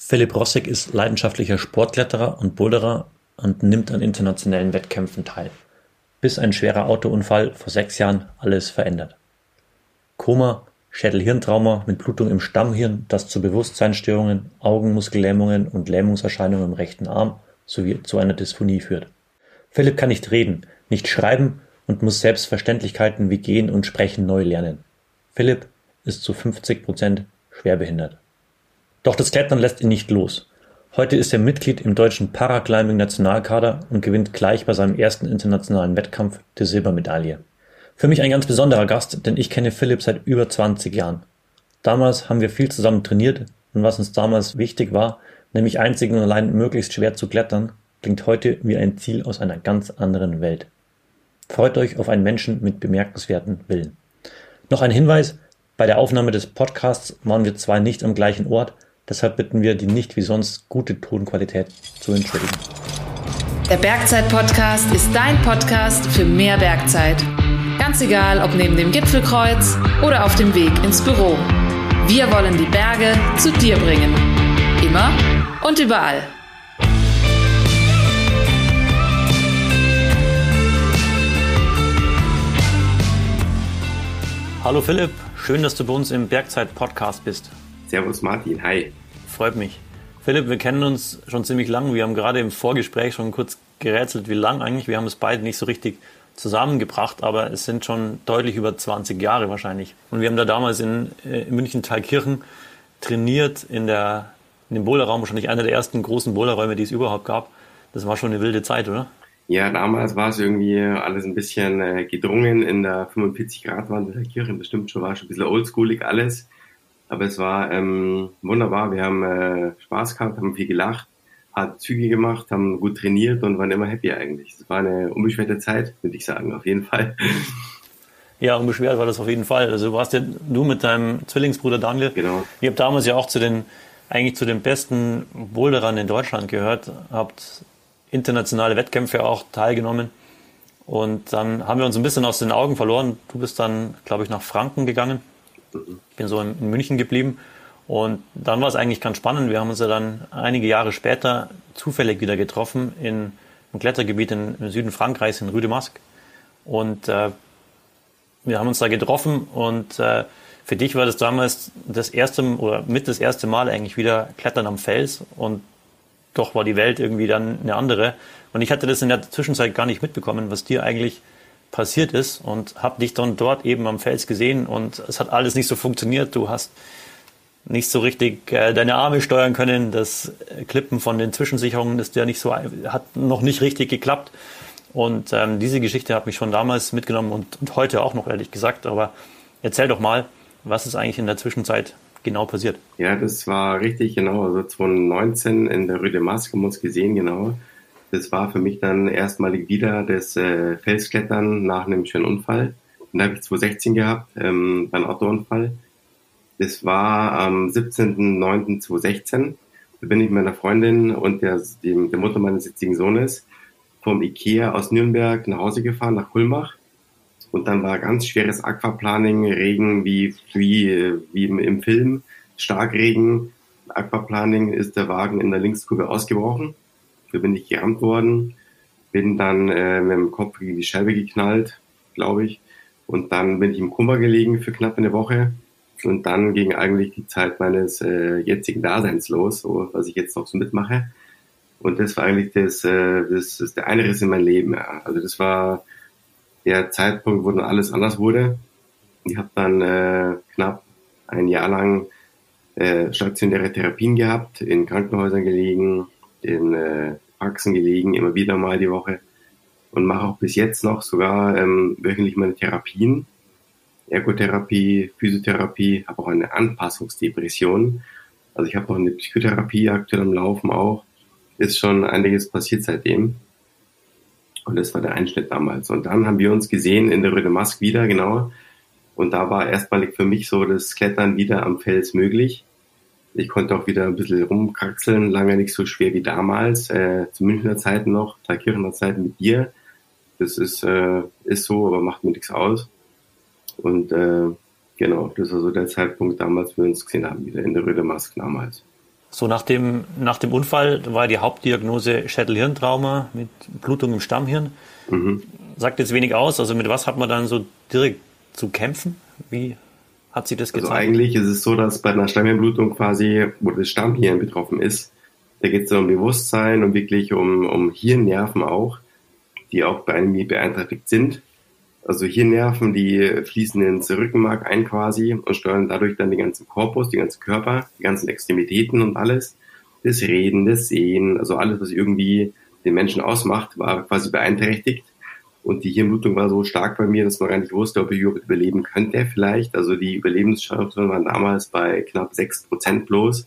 Philipp Rossig ist leidenschaftlicher Sportkletterer und Boulderer und nimmt an internationalen Wettkämpfen teil. Bis ein schwerer Autounfall vor sechs Jahren alles verändert. Koma, Schädel-Hirntrauma mit Blutung im Stammhirn, das zu Bewusstseinsstörungen, Augenmuskellähmungen und Lähmungserscheinungen im rechten Arm sowie zu einer Dysphonie führt. Philipp kann nicht reden, nicht schreiben und muss Selbstverständlichkeiten wie Gehen und Sprechen neu lernen. Philipp ist zu 50 Prozent schwerbehindert. Doch das Klettern lässt ihn nicht los. Heute ist er Mitglied im deutschen Paraclimbing-Nationalkader und gewinnt gleich bei seinem ersten internationalen Wettkampf die Silbermedaille. Für mich ein ganz besonderer Gast, denn ich kenne Philipp seit über 20 Jahren. Damals haben wir viel zusammen trainiert und was uns damals wichtig war, nämlich einzig und allein möglichst schwer zu klettern, klingt heute wie ein Ziel aus einer ganz anderen Welt. Freut euch auf einen Menschen mit bemerkenswerten Willen. Noch ein Hinweis, bei der Aufnahme des Podcasts waren wir zwar nicht am gleichen Ort, deshalb bitten wir die nicht wie sonst gute Tonqualität zu entschuldigen. Der Bergzeit-Podcast ist dein Podcast für mehr Bergzeit. Ganz egal, ob neben dem Gipfelkreuz oder auf dem Weg ins Büro. Wir wollen die Berge zu dir bringen. Immer und überall. Hallo Philipp, schön, dass du bei uns im Bergzeit-Podcast bist. Servus Martin, hi. Freut mich. Philipp, wir kennen uns schon ziemlich lang. Wir haben gerade im Vorgespräch schon kurz gerätselt, wie lang eigentlich. Wir haben es beide nicht so richtig zusammengebracht, aber es sind schon deutlich über 20 Jahre wahrscheinlich. Und wir haben da damals in, äh, in München Thalkirchen trainiert in, der, in dem Boulderraum, wahrscheinlich einer der ersten großen Boulderräume, die es überhaupt gab. Das war schon eine wilde Zeit, oder? Ja, damals war es irgendwie alles ein bisschen äh, gedrungen in der 45 Grad Wand der Kirche. Bestimmt schon war schon ein bisschen oldschoolig alles. Aber es war ähm, wunderbar. Wir haben äh, Spaß gehabt, haben viel gelacht, hart Züge gemacht, haben gut trainiert und waren immer happy eigentlich. Es war eine unbeschwerte Zeit, würde ich sagen, auf jeden Fall. Ja, unbeschwert war das auf jeden Fall. Also warst ja du mit deinem Zwillingsbruder Daniel. Genau. Ihr habt damals ja auch zu den eigentlich zu den besten Boulderern in Deutschland gehört, habt internationale Wettkämpfe auch teilgenommen. Und dann haben wir uns ein bisschen aus den Augen verloren. Du bist dann, glaube ich, nach Franken gegangen. Ich bin so in, München geblieben. Und dann war es eigentlich ganz spannend. Wir haben uns ja dann einige Jahre später zufällig wieder getroffen in einem Klettergebiet im Süden Frankreichs, in Rue de Masque. Und äh, wir haben uns da getroffen und äh, für dich war das damals das erste oder mit das erste Mal eigentlich wieder Klettern am Fels und doch war die Welt irgendwie dann eine andere. Und ich hatte das in der Zwischenzeit gar nicht mitbekommen, was dir eigentlich passiert ist und habe dich dann dort eben am Fels gesehen und es hat alles nicht so funktioniert. Du hast nicht so richtig äh, deine Arme steuern können. Das Klippen von den Zwischensicherungen ist ja nicht so, hat noch nicht richtig geklappt. Und ähm, diese Geschichte hat mich schon damals mitgenommen und, und heute auch noch, ehrlich gesagt. Aber erzähl doch mal, was ist eigentlich in der Zwischenzeit genau passiert? Ja, das war richtig genau. Also 2019 in der Rue de Masque haben wir uns gesehen, genau. Das war für mich dann erstmalig wieder das äh, Felsklettern nach einem schönen Unfall. Den habe ich 2016 gehabt, ähm, beim Autounfall. Das war am 17.09.2016. Da bin ich mit meiner Freundin und der, dem, der Mutter meines jetzigen Sohnes vom Ikea aus Nürnberg nach Hause gefahren, nach Kulmach. Und dann war ganz schweres Aquaplaning, Regen wie, wie, wie im Film, Starkregen. Aquaplaning ist der Wagen in der Linkskurve ausgebrochen. Da bin ich gerammt worden, bin dann äh, mit dem Kopf gegen die Scheibe geknallt, glaube ich. Und dann bin ich im Kummer gelegen für knapp eine Woche. Und dann ging eigentlich die Zeit meines äh, jetzigen Daseins los, so, was ich jetzt noch so mitmache. Und das war eigentlich das, äh, das, das der Einriss in mein Leben. Ja. Also das war der Zeitpunkt, wo dann alles anders wurde. Ich habe dann äh, knapp ein Jahr lang äh, stationäre Therapien gehabt, in Krankenhäusern gelegen, in äh, Praxen gelegen, immer wieder mal die Woche und mache auch bis jetzt noch sogar ähm, wöchentlich meine Therapien, Ergotherapie, Physiotherapie, habe auch eine Anpassungsdepression. Also ich habe auch eine Psychotherapie aktuell am Laufen auch. Ist schon einiges passiert seitdem. Und das war der Einschnitt damals. Und dann haben wir uns gesehen in der Röde Mask wieder, genau. Und da war erstmalig für mich so das Klettern wieder am Fels möglich. Ich konnte auch wieder ein bisschen rumkraxeln, lange nicht so schwer wie damals, äh, zu Münchner Zeiten noch, Thalkirchener Zeiten mit dir. Das ist, äh, ist so, aber macht mir nichts aus. Und äh, genau, das war so der Zeitpunkt damals, wo wir uns gesehen haben, wieder in der Röde Mask damals. So nach dem, nach dem Unfall war die Hauptdiagnose Schädelhirntrauma mit Blutung im Stammhirn. Mhm. Sagt jetzt wenig aus. Also mit was hat man dann so direkt zu kämpfen? Wie hat sich das also gezeigt? Also eigentlich ist es so, dass bei einer Stammhirnblutung quasi, wo das Stammhirn betroffen ist, da geht es um Bewusstsein und wirklich um, um Hirnnerven auch, die auch bei einem beeinträchtigt sind. Also Hirnnerven, die fließen ins Rückenmark ein quasi und steuern dadurch dann den ganzen Korpus, den ganzen Körper, die ganzen Extremitäten und alles. Das Reden, das Sehen, also alles, was irgendwie den Menschen ausmacht, war quasi beeinträchtigt. Und die Hirnblutung war so stark bei mir, dass man gar nicht wusste, ob ich überleben könnte vielleicht. Also die Überlebenschancen waren damals bei knapp sechs Prozent bloß.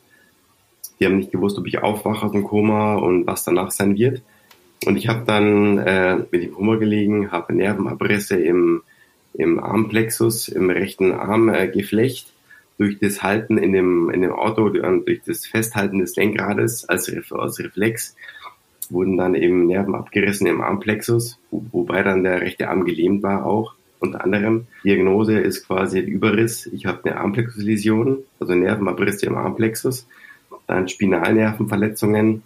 Die haben nicht gewusst, ob ich aufwache aus dem Koma und was danach sein wird. Und ich habe dann äh, mit dem Koma gelegen, habe Nervenabrisse im, im Armplexus, im rechten Armgeflecht äh, durch das Halten in dem, in dem Auto, durch das Festhalten des Lenkrades als, als Reflex wurden dann eben Nerven abgerissen im Armplexus, wo, wobei dann der rechte Arm gelähmt war auch unter anderem. Diagnose ist quasi ein Überriss. Ich habe eine Armplexusläsion, also Nervenabrisse im Armplexus dann Spinalnervenverletzungen.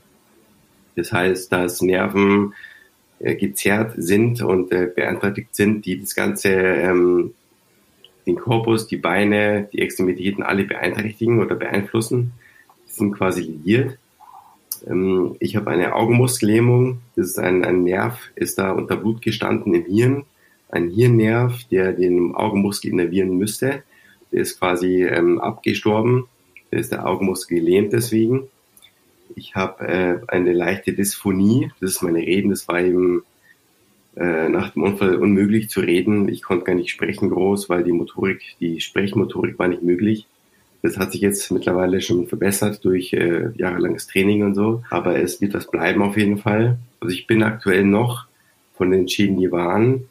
Das heißt, dass Nerven äh, gezerrt sind und äh, beeinträchtigt sind, die das Ganze, ähm, den Korpus, die Beine, die Extremitäten alle beeinträchtigen oder beeinflussen. Die sind quasi liiert. Ähm, ich habe eine Augenmuskellähmung. Das ist ein, ein Nerv, ist da unter Blut gestanden im Hirn. Ein Hirnnerv, der den Augenmuskel innervieren müsste. Der ist quasi ähm, abgestorben da ist der Augenmuskel gelähmt deswegen. Ich habe äh, eine leichte Dysphonie, das ist meine Reden, das war eben äh, nach dem Unfall unmöglich zu reden. Ich konnte gar nicht sprechen groß, weil die Motorik, die Sprechmotorik war nicht möglich. Das hat sich jetzt mittlerweile schon verbessert durch äh, jahrelanges Training und so, aber es wird was bleiben auf jeden Fall. Also ich bin aktuell noch von den Schäden, die waren,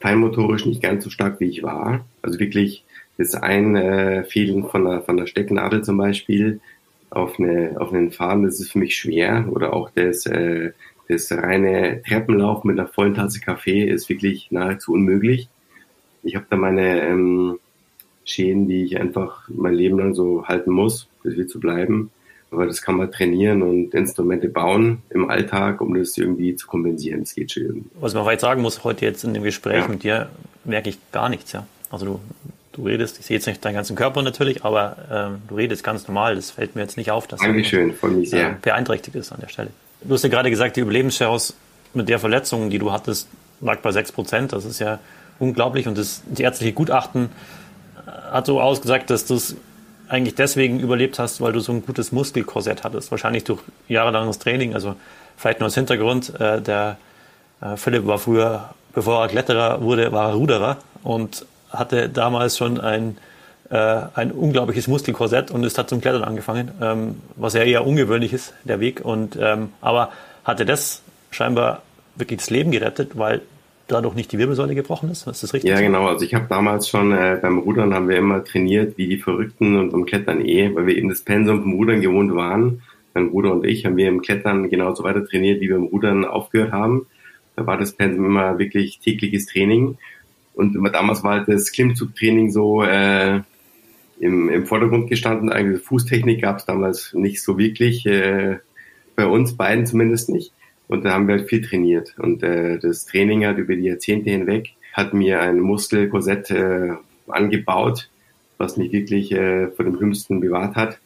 feinmotorisch nicht ganz so stark, wie ich war. Also wirklich das ein äh, Fehlen von der, von der Stecknadel zum Beispiel auf, eine, auf einen Faden, das ist für mich schwer. Oder auch das, äh, das reine Treppenlauf mit einer vollen Tasse Kaffee ist wirklich nahezu unmöglich. Ich habe da meine ähm, Schäden, die ich einfach mein Leben lang so halten muss, das wird so bleiben. Aber das kann man trainieren und Instrumente bauen im Alltag, um das irgendwie zu kompensieren. Das geht schon irgendwie. Was man weit sagen muss, heute jetzt in dem Gespräch ja. mit dir, merke ich gar nichts, ja. Also du du redest, ich sehe jetzt nicht deinen ganzen Körper natürlich, aber ähm, du redest ganz normal. Das fällt mir jetzt nicht auf, dass Dankeschön, von mich sehr. Äh, beeinträchtigt ist an der Stelle. Du hast ja gerade gesagt, die Überlebenschance mit der Verletzung, die du hattest, lag bei 6 Prozent. Das ist ja unglaublich. Und das, die ärztliche Gutachten äh, hat so ausgesagt, dass du es eigentlich deswegen überlebt hast, weil du so ein gutes Muskelkorsett hattest. Wahrscheinlich durch jahrelanges Training. Also vielleicht nur als Hintergrund. Äh, der äh, Philipp war früher, bevor er Kletterer wurde, war er Ruderer und hatte damals schon ein, äh, ein unglaubliches Muskelkorsett und ist hat zum Klettern angefangen, ähm, was ja eher ungewöhnlich ist, der Weg. Und, ähm, aber hatte das scheinbar wirklich das Leben gerettet, weil dadurch nicht die Wirbelsäule gebrochen ist. Ist das richtig? Ja, genau. Also ich habe damals schon äh, beim Rudern haben wir immer trainiert wie die Verrückten und beim Klettern eh, weil wir eben das Pensum vom Rudern gewohnt waren. Mein Bruder und ich haben wir im Klettern genauso weiter trainiert, wie wir im Rudern aufgehört haben. Da war das Pensum immer wirklich tägliches Training. Und damals war halt das Klimmzugtraining so äh, im, im Vordergrund gestanden. Eigentlich Fußtechnik gab es damals nicht so wirklich, äh, bei uns beiden zumindest nicht. Und da haben wir halt viel trainiert. Und äh, das Training hat über die Jahrzehnte hinweg hat mir ein Muskelkorsett äh, angebaut, was mich wirklich äh, vor dem Schlimmsten bewahrt hat.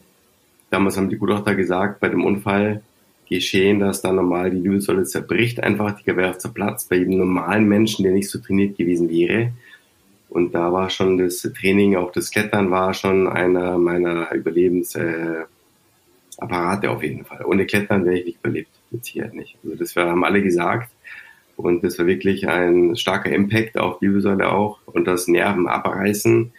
Damals haben die Gutachter gesagt, bei dem Unfall, geschehen, dass dann normal die Wirbelsäule zerbricht, einfach die wäre zerplatzt bei jedem normalen Menschen, der nicht so trainiert gewesen wäre. Und da war schon das Training, auch das Klettern war schon einer meiner Überlebensapparate äh, auf jeden Fall. Ohne Klettern wäre ich nicht überlebt, mit Sicherheit nicht. Also das haben alle gesagt. Und das war wirklich ein starker Impact auf die Wirbelsäule auch. Und das Nerven abreißen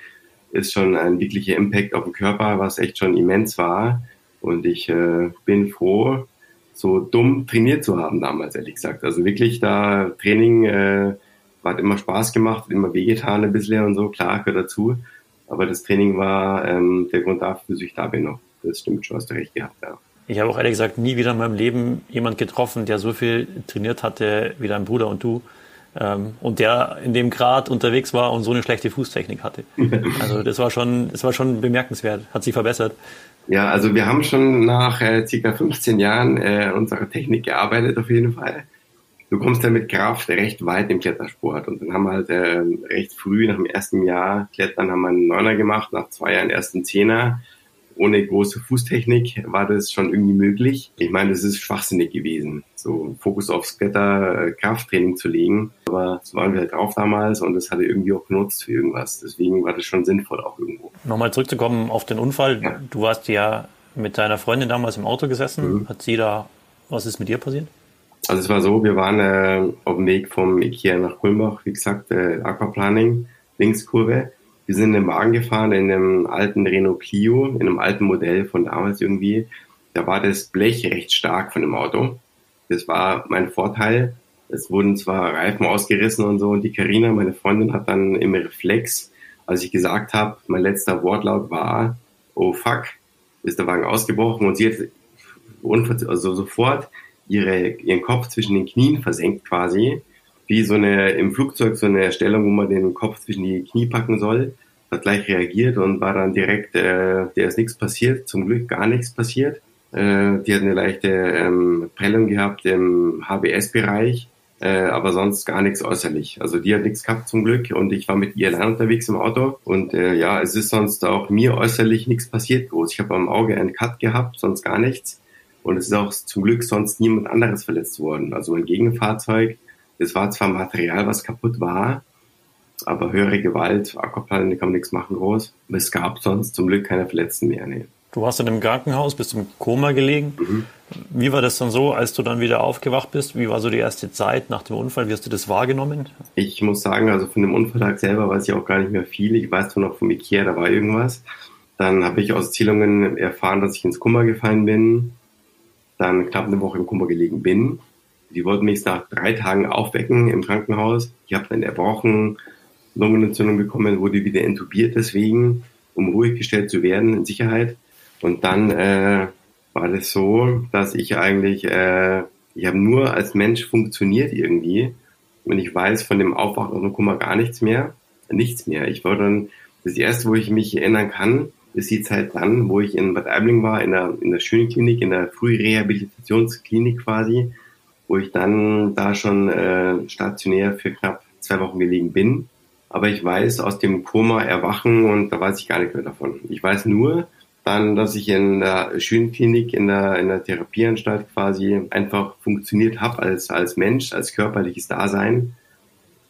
ist schon ein wirklicher Impact auf den Körper, was echt schon immens war. Und ich äh, bin froh, so dumm trainiert zu haben damals, ehrlich gesagt. Also wirklich da Training äh, hat immer Spaß gemacht, immer wehgetan ein bisschen und so, klar, gehört dazu. Aber das Training war ähm, der Grund dafür, dass ich da bin noch. Das stimmt schon, hast du recht gehabt, ja. Ich habe auch ehrlich gesagt nie wieder in meinem Leben jemand getroffen, der so viel trainiert hatte wie dein Bruder und du. Ähm, und der in dem Grad unterwegs war und so eine schlechte Fußtechnik hatte. Also das war schon, das war schon bemerkenswert, hat sich verbessert. Ja, also wir haben schon nach äh, circa 15 Jahren äh, unserer Technik gearbeitet auf jeden Fall. Du kommst ja mit Kraft recht weit im Klettersport und dann haben wir halt äh, recht früh nach dem ersten Jahr Klettern haben wir einen Neuner gemacht, nach zwei Jahren ersten Zehner ohne große Fußtechnik war das schon irgendwie möglich. Ich meine, das ist schwachsinnig gewesen, so Fokus aufs Kletter, äh, Krafttraining zu legen. Aber so waren wir halt drauf damals und das hatte irgendwie auch genutzt für irgendwas. Deswegen war das schon sinnvoll auch irgendwo. Nochmal zurückzukommen auf den Unfall. Ja. Du warst ja mit deiner Freundin damals im Auto gesessen. Mhm. Hat sie da, was ist mit dir passiert? Also es war so, wir waren äh, auf dem Weg vom Ikea nach Kulmbach, wie gesagt, äh, Aquaplaning, Linkskurve. Wir sind in den Wagen gefahren, in einem alten Renault Clio, in einem alten Modell von damals irgendwie. Da war das Blech recht stark von dem Auto. Das war mein Vorteil. Es wurden zwar Reifen ausgerissen und so und die Karina, meine Freundin, hat dann im Reflex, als ich gesagt habe, mein letzter Wortlaut war, oh fuck, ist der Wagen ausgebrochen und sie hat also sofort ihre, ihren Kopf zwischen den Knien versenkt quasi wie so eine im Flugzeug so eine Stellung, wo man den Kopf zwischen die Knie packen soll. Hat gleich reagiert und war dann direkt, äh, der ist nichts passiert, zum Glück gar nichts passiert. Äh, die hat eine leichte ähm, Prellung gehabt im HBS-Bereich, äh, aber sonst gar nichts äußerlich. Also die hat nichts gehabt zum Glück und ich war mit ihr allein unterwegs im Auto und äh, ja, es ist sonst auch mir äußerlich nichts passiert groß. Ich habe am Auge einen Cut gehabt, sonst gar nichts. Und es ist auch zum Glück sonst niemand anderes verletzt worden. Also ein Gegenfahrzeug es war zwar Material, was kaputt war, aber höhere Gewalt, Aquaplaning, kann man nichts machen groß. Es gab sonst zum Glück keine Verletzten mehr. Nee. Du warst in einem Krankenhaus, bist im Koma gelegen. Mhm. Wie war das dann so, als du dann wieder aufgewacht bist? Wie war so die erste Zeit nach dem Unfall? Wie hast du das wahrgenommen? Ich muss sagen, also von dem Unfalltag selber weiß ich auch gar nicht mehr viel. Ich weiß nur noch vom Ikea, da war irgendwas. Dann habe ich aus Erzählungen erfahren, dass ich ins Kummer gefallen bin. Dann knapp eine Woche im Kummer gelegen bin. Die wollten mich nach drei Tagen aufwecken im Krankenhaus. Ich habe dann erbrochen, Lungenentzündung bekommen, wurde wieder intubiert deswegen, um ruhig gestellt zu werden, in Sicherheit. Und dann äh, war das so, dass ich eigentlich, äh, ich habe nur als Mensch funktioniert irgendwie. Und ich weiß von dem Aufwachen dem Kummer gar nichts mehr. Nichts mehr. Ich war dann, das erste, wo ich mich erinnern kann, ist die Zeit dann, wo ich in Bad Aibling war, in der, in der Schönenklinik, in der Frührehabilitationsklinik quasi wo ich dann da schon äh, stationär für knapp zwei Wochen gelegen bin. Aber ich weiß aus dem Koma erwachen und da weiß ich gar nicht mehr davon. Ich weiß nur dann, dass ich in der Schönklinik, in der, in der Therapieanstalt quasi einfach funktioniert habe als, als Mensch, als körperliches Dasein.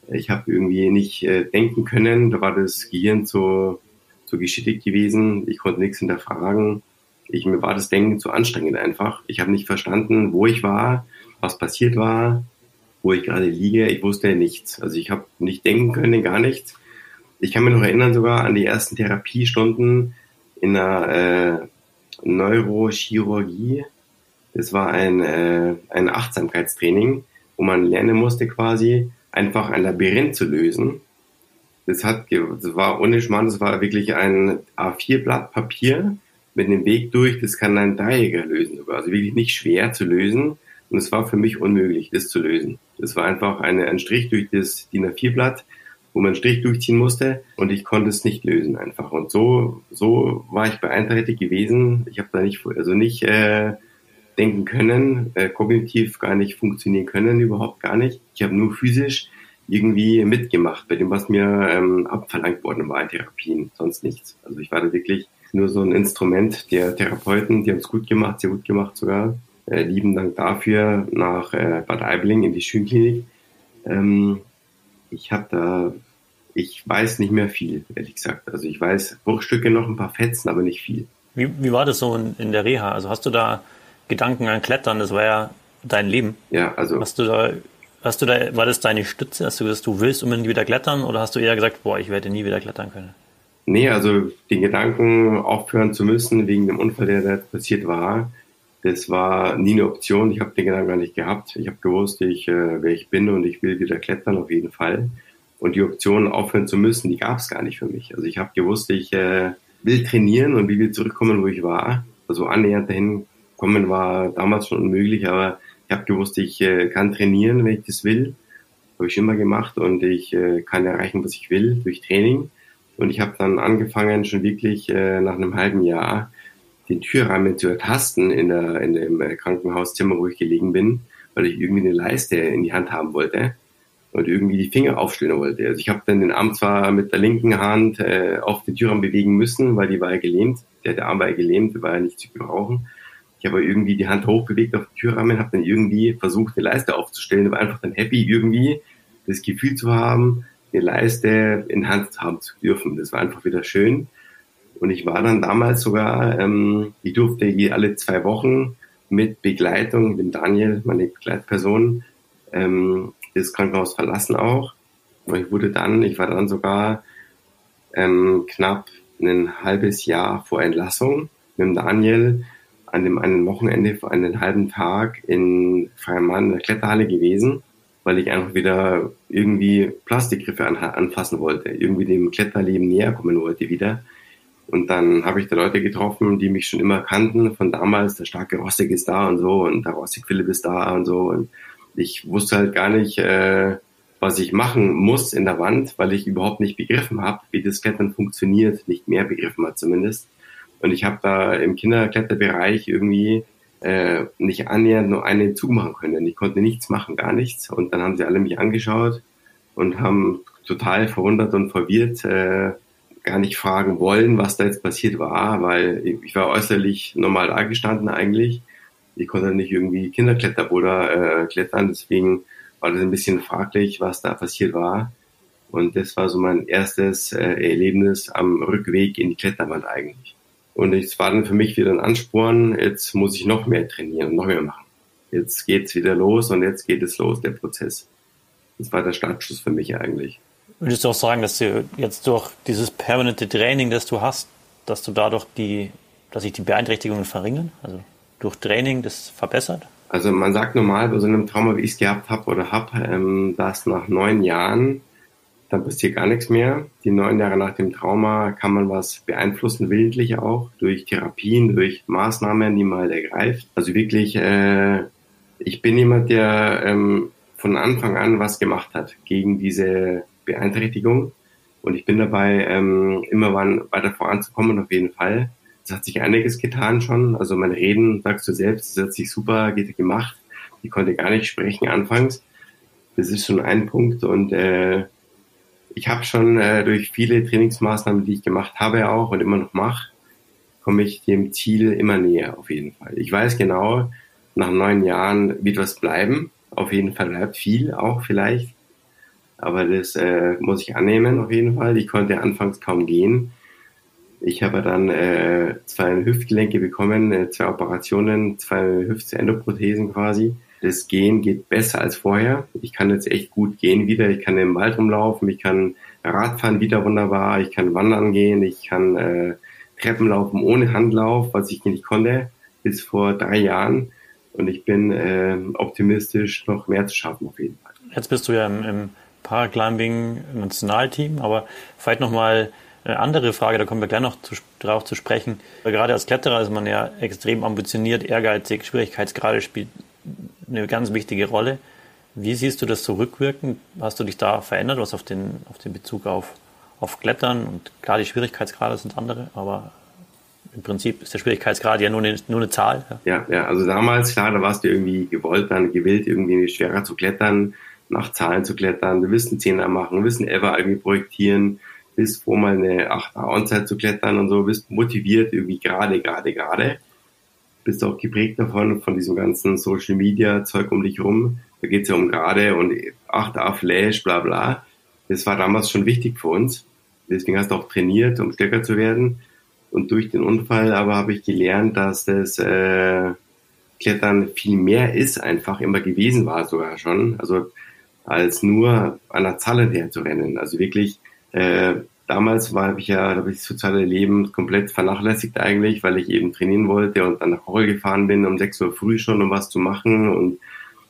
Ich habe irgendwie nicht äh, denken können, da war das Gehirn zu, zu geschädigt gewesen. Ich konnte nichts hinterfragen. Ich, mir war das Denken zu anstrengend einfach. Ich habe nicht verstanden, wo ich war, was passiert war, wo ich gerade liege. Ich wusste nichts. Also ich habe nicht denken können, gar nichts. Ich kann mich noch erinnern sogar an die ersten Therapiestunden in der äh, Neurochirurgie. Das war ein, äh, ein Achtsamkeitstraining, wo man lernen musste quasi einfach ein Labyrinth zu lösen. Das hat, das war ohne Schmarrn, das war wirklich ein A4-Blatt Papier mit einem Weg durch. Das kann ein Dreijäger lösen sogar. Also wirklich nicht schwer zu lösen. Und es war für mich unmöglich, das zu lösen. Es war einfach eine, ein Strich durch das DIN A4-Blatt, wo man einen Strich durchziehen musste und ich konnte es nicht lösen einfach. Und so, so war ich beeinträchtigt gewesen. Ich habe da nicht, also nicht äh, denken können, äh, kognitiv gar nicht funktionieren können, überhaupt gar nicht. Ich habe nur physisch irgendwie mitgemacht bei dem, was mir ähm, abverlangt worden war in Therapien, sonst nichts. Also ich war da wirklich nur so ein Instrument der Therapeuten, die haben es gut gemacht, sehr gut gemacht sogar. Äh, lieben Dank dafür nach äh, Bad Aibling in die Schulklinik. Ähm, ich habe da, ich weiß nicht mehr viel, ehrlich gesagt. Also ich weiß Bruchstücke noch, ein paar Fetzen, aber nicht viel. Wie, wie war das so in, in der Reha? Also hast du da Gedanken an Klettern? Das war ja dein Leben. Ja, also. Hast du da, hast du da, war das deine Stütze? Hast du gesagt, du willst unbedingt wieder klettern oder hast du eher gesagt, boah, ich werde nie wieder klettern können? Nee, also den Gedanken aufhören zu müssen wegen dem Unfall, der da passiert war, das war nie eine Option. Ich habe den Gedanken gar nicht gehabt. Ich habe gewusst, ich, äh, wer ich bin und ich will wieder klettern auf jeden Fall. Und die Option, aufhören zu müssen, die gab es gar nicht für mich. Also ich habe gewusst, ich äh, will trainieren und wie wir zurückkommen, wo ich war. Also annähernd dahin kommen war damals schon unmöglich, aber ich habe gewusst, ich äh, kann trainieren, wenn ich das will. Habe ich immer gemacht und ich äh, kann erreichen, was ich will durch Training. Und ich habe dann angefangen, schon wirklich äh, nach einem halben Jahr den Türrahmen zu ertasten in, der, in dem Krankenhauszimmer, wo ich gelegen bin, weil ich irgendwie eine Leiste in die Hand haben wollte und irgendwie die Finger aufstellen wollte. Also ich habe dann den Arm zwar mit der linken Hand äh, auf den Türrahmen bewegen müssen, weil die war ja gelähmt. Der, der Arm war ja gelähmt, war ja nicht zu gebrauchen. Ich habe irgendwie die Hand hochbewegt auf den Türrahmen, habe dann irgendwie versucht, eine Leiste aufzustellen, war einfach dann happy, irgendwie das Gefühl zu haben, eine Leiste in Hand haben zu dürfen. Das war einfach wieder schön. Und ich war dann damals sogar, ähm, ich durfte je alle zwei Wochen mit Begleitung, dem Daniel, meine Begleitperson, ähm, das Krankenhaus verlassen auch. Und ich wurde dann, ich war dann sogar ähm, knapp ein halbes Jahr vor Entlassung mit dem Daniel an dem einen Wochenende vor einen halben Tag in Freimann in der Kletterhalle gewesen, weil ich einfach wieder irgendwie Plastikgriffe an, anfassen wollte, irgendwie dem Kletterleben näher kommen wollte wieder. Und dann habe ich da Leute getroffen, die mich schon immer kannten von damals. Der starke Rossig ist da und so und der Rossig Philipp ist da und so. Und ich wusste halt gar nicht, äh, was ich machen muss in der Wand, weil ich überhaupt nicht begriffen habe, wie das Klettern funktioniert, nicht mehr begriffen hat zumindest. Und ich habe da im Kinderkletterbereich irgendwie äh, nicht annähernd nur einen Zug machen können. Ich konnte nichts machen, gar nichts. Und dann haben sie alle mich angeschaut und haben total verwundert und verwirrt äh, gar nicht fragen wollen, was da jetzt passiert war, weil ich war äußerlich normal dargestanden eigentlich. Ich konnte nicht irgendwie Kinderkletterboulder äh, klettern, deswegen war das ein bisschen fraglich, was da passiert war. Und das war so mein erstes äh, Erlebnis am Rückweg in die Kletterwand eigentlich. Und es war dann für mich wieder ein Ansporn, jetzt muss ich noch mehr trainieren und noch mehr machen. Jetzt geht's wieder los und jetzt geht es los, der Prozess. Das war der Startschuss für mich eigentlich. Würdest du auch sagen, dass du jetzt durch dieses permanente Training, das du hast, dass du dadurch die, dass sich die Beeinträchtigungen verringern? Also durch Training das verbessert? Also man sagt normal bei so einem Trauma, wie ich es gehabt habe oder habe, ähm, dass nach neun Jahren dann passiert gar nichts mehr. Die neun Jahre nach dem Trauma kann man was beeinflussen, willentlich auch, durch Therapien, durch Maßnahmen, die man ergreift. Also wirklich, äh, ich bin jemand, der ähm, von Anfang an was gemacht hat gegen diese Beeinträchtigung. Und ich bin dabei, ähm, immer weiter voranzukommen, auf jeden Fall. Es hat sich einiges getan schon. Also mein Reden, sagst du selbst, das hat sich super gemacht. Ich konnte gar nicht sprechen anfangs. Das ist schon ein Punkt. Und äh, ich habe schon äh, durch viele Trainingsmaßnahmen, die ich gemacht habe auch und immer noch mache, komme ich dem Ziel immer näher, auf jeden Fall. Ich weiß genau, nach neun Jahren wird was bleiben. Auf jeden Fall bleibt viel auch vielleicht. Aber das äh, muss ich annehmen auf jeden Fall. Ich konnte anfangs kaum gehen. Ich habe dann äh, zwei Hüftgelenke bekommen, äh, zwei Operationen, zwei Hüftendoprothesen quasi. Das Gehen geht besser als vorher. Ich kann jetzt echt gut gehen wieder. Ich kann im Wald rumlaufen, ich kann Radfahren wieder wunderbar, ich kann wandern gehen, ich kann äh, Treppen laufen ohne Handlauf, was ich nicht konnte bis vor drei Jahren. Und ich bin äh, optimistisch, noch mehr zu schaffen auf jeden Fall. Jetzt bist du ja im, im Paraclimbing-Nationalteam. Aber vielleicht nochmal eine andere Frage, da kommen wir gleich noch zu, drauf zu sprechen. Gerade als Kletterer ist man ja extrem ambitioniert, ehrgeizig, Schwierigkeitsgrade spielt eine ganz wichtige Rolle. Wie siehst du das so rückwirkend? Hast du dich da verändert, was auf den, auf den Bezug auf, auf Klettern? Und klar, die Schwierigkeitsgrade sind andere, aber im Prinzip ist der Schwierigkeitsgrad ja nur eine, nur eine Zahl. Ja. ja, ja, also damals, klar, da warst du irgendwie gewollt, dann gewillt, irgendwie schwerer zu klettern nach Zahlen zu klettern, willst einen Zehner machen, willst einen Ever irgendwie projektieren, bist froh mal eine 8 On-Zeit zu klettern und so, bist motiviert irgendwie gerade, gerade, gerade. Bist auch geprägt davon, von diesem ganzen Social Media Zeug um dich rum. Da geht's ja um gerade und 8A Flash, bla bla. Das war damals schon wichtig für uns. Deswegen hast du auch trainiert, um stärker zu werden. Und durch den Unfall aber habe ich gelernt, dass das äh, Klettern viel mehr ist, einfach immer gewesen war sogar schon. Also als nur der Zahl hinterher zu rennen. Also wirklich, äh, damals war ich ja, habe ich das soziale Leben komplett vernachlässigt eigentlich, weil ich eben trainieren wollte und dann nach Hause gefahren bin um 6 Uhr früh schon, um was zu machen. Und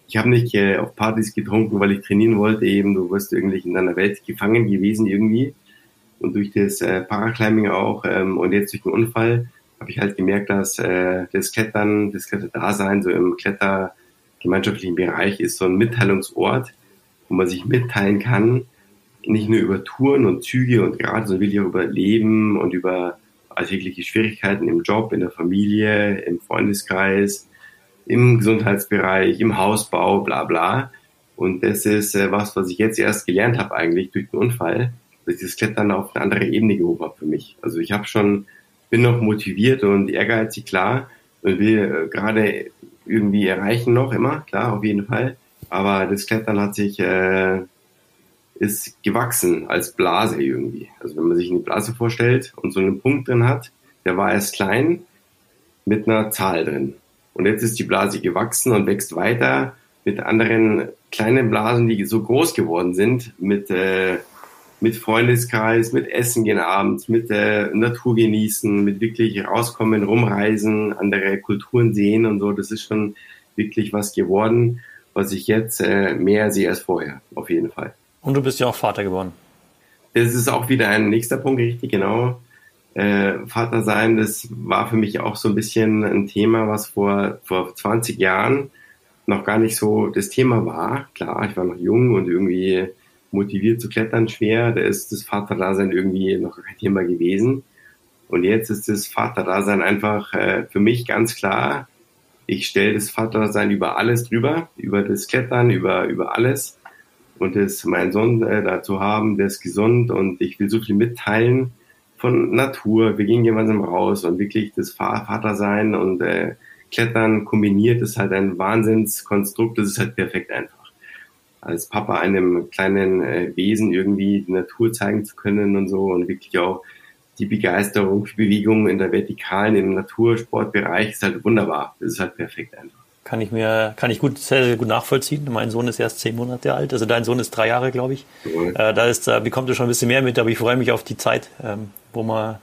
ich habe nicht äh, auf Partys getrunken, weil ich trainieren wollte eben, du wirst irgendwie in deiner Welt gefangen gewesen irgendwie. Und durch das äh, Paraclimbing auch ähm, und jetzt durch den Unfall habe ich halt gemerkt, dass äh, das Klettern, das Kletterdasein so im Klettergemeinschaftlichen Bereich ist so ein Mitteilungsort, wo man sich mitteilen kann, nicht nur über Touren und Züge und gerade, sondern wirklich auch über Leben und über alltägliche Schwierigkeiten im Job, in der Familie, im Freundeskreis, im Gesundheitsbereich, im Hausbau, bla bla. Und das ist äh, was, was ich jetzt erst gelernt habe eigentlich durch den Unfall, dass ich das Klettern auf eine andere Ebene gehoben habe für mich. Also ich habe schon, bin noch motiviert und ehrgeizig, klar, und will äh, gerade irgendwie erreichen noch immer, klar, auf jeden Fall. Aber das Klettern hat sich, äh, ist gewachsen als Blase irgendwie. Also wenn man sich eine Blase vorstellt und so einen Punkt drin hat, der war erst klein mit einer Zahl drin. Und jetzt ist die Blase gewachsen und wächst weiter mit anderen kleinen Blasen, die so groß geworden sind, mit, äh, mit Freundeskreis, mit Essen gehen abends, mit äh, Natur genießen, mit wirklich rauskommen, rumreisen, andere Kulturen sehen und so. Das ist schon wirklich was geworden, was ich jetzt äh, mehr sehe als vorher, auf jeden Fall. Und du bist ja auch Vater geworden. Das ist auch wieder ein nächster Punkt, richtig, genau. Äh, Vater sein, das war für mich auch so ein bisschen ein Thema, was vor, vor 20 Jahren noch gar nicht so das Thema war. Klar, ich war noch jung und irgendwie motiviert zu klettern schwer. Da ist das Vaterdasein irgendwie noch kein Thema gewesen. Und jetzt ist das Vaterdasein einfach äh, für mich ganz klar. Ich stelle das Vaterdasein über alles drüber, über das Klettern, über, über alles. Und das, meinen Sohn äh, dazu haben, der ist gesund und ich will so viel mitteilen von Natur. Wir gehen gemeinsam raus und wirklich das Vatersein und äh, Klettern kombiniert ist halt ein Wahnsinnskonstrukt. Das ist halt perfekt einfach. Als Papa einem kleinen äh, Wesen irgendwie die Natur zeigen zu können und so und wirklich auch die Begeisterung für Bewegung in der vertikalen, im Natursportbereich ist halt wunderbar. Das ist halt perfekt einfach. Kann ich mir, kann ich gut, sehr, sehr gut nachvollziehen. Mein Sohn ist erst zehn Monate alt, also dein Sohn ist drei Jahre, glaube ich. Cool. Äh, da ist, da bekommt er schon ein bisschen mehr mit, aber ich freue mich auf die Zeit, ähm, wo man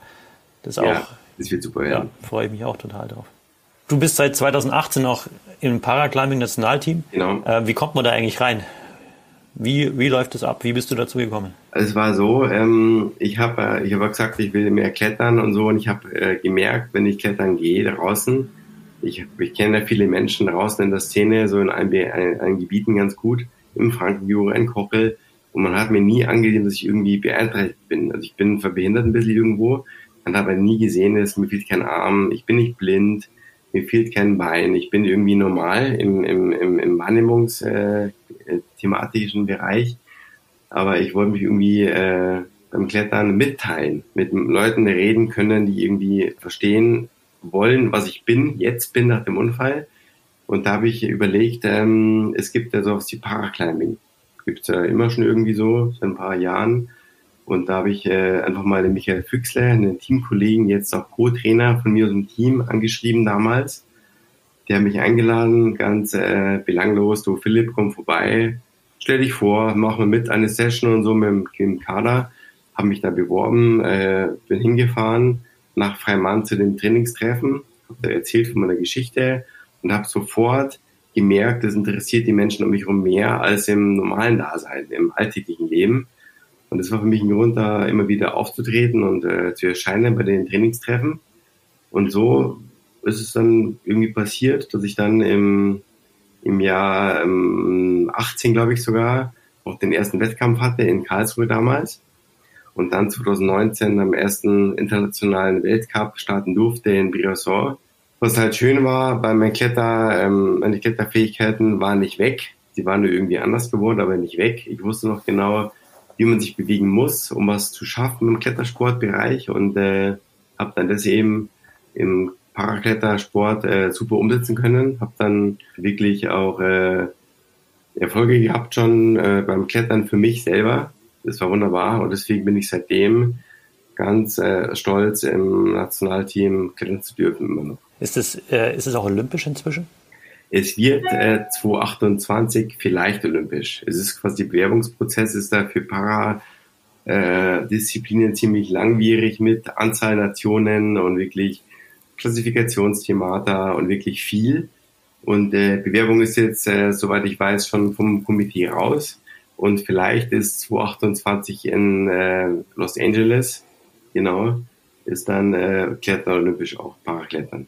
das auch. Ja, das wird super, ja. ja. Freue ich mich auch total drauf. Du bist seit 2018 auch im Paraclimbing-Nationalteam. Genau. Äh, wie kommt man da eigentlich rein? Wie, wie läuft das ab? Wie bist du dazu gekommen? Es war so, ähm, ich habe äh, ich hab gesagt, ich will mehr klettern und so und ich habe äh, gemerkt, wenn ich klettern gehe draußen, ich, ich kenne viele Menschen draußen in der Szene, so in allen, allen Gebieten ganz gut, im Frankenjura, in Kochel, und man hat mir nie angesehen, dass ich irgendwie beeinträchtigt bin. Also ich bin verbehindert ein bisschen irgendwo, man hat aber nie gesehen, dass mir fehlt kein Arm, ich bin nicht blind, mir fehlt kein Bein, ich bin irgendwie normal im, im, im, im wahrnehmungsthematischen äh, Bereich, aber ich wollte mich irgendwie äh, beim Klettern mitteilen, mit Leuten reden können, die irgendwie verstehen wollen, was ich bin, jetzt bin nach dem Unfall. Und da habe ich überlegt, ähm, es gibt ja sowas wie Paraclimbing. Gibt's ja immer schon irgendwie so, seit ein paar Jahren. Und da habe ich äh, einfach mal den Michael Füchsler, einen Teamkollegen, jetzt auch Co-Trainer von mir aus dem Team, angeschrieben damals. Der hat mich eingeladen, ganz äh, belanglos, du Philipp, komm vorbei, stell dich vor, mach mal mit eine Session und so mit dem, mit Kader. Habe mich da beworben, äh, bin hingefahren nach Freimann zu dem Trainingstreffen, habe erzählt von meiner Geschichte und habe sofort gemerkt, das interessiert die Menschen um mich herum mehr als im normalen Dasein, im alltäglichen Leben. Und das war für mich ein Grund, da immer wieder aufzutreten und äh, zu erscheinen bei den Trainingstreffen. Und so ist es dann irgendwie passiert, dass ich dann im, im Jahr ähm, 18, glaube ich sogar, auch den ersten Wettkampf hatte in Karlsruhe damals. Und dann 2019 am ersten internationalen Weltcup starten durfte in Briançon. Was halt schön war, bei meinen Kletter, ähm, meine Kletterfähigkeiten waren nicht weg. Sie waren nur irgendwie anders geworden, aber nicht weg. Ich wusste noch genau, wie man sich bewegen muss, um was zu schaffen im Klettersportbereich und äh, habe dann das eben im Paraklettersport äh, super umsetzen können. Habe dann wirklich auch äh, Erfolge gehabt schon äh, beim Klettern für mich selber. Das war wunderbar und deswegen bin ich seitdem ganz äh, stolz im Nationalteam klettern zu dürfen immer noch. Ist es, äh, ist es auch olympisch inzwischen? Es wird äh, 2028 vielleicht olympisch. Es ist quasi, der Bewerbungsprozess ist da für Paradisziplinen äh, ziemlich langwierig mit Anzahl Nationen und wirklich Klassifikationsthemata und wirklich viel. Und äh, Bewerbung ist jetzt, äh, soweit ich weiß, schon vom Komitee raus. Und vielleicht ist 2028 in äh, Los Angeles, genau, ist dann äh, Klettern olympisch auch, Paraklettern.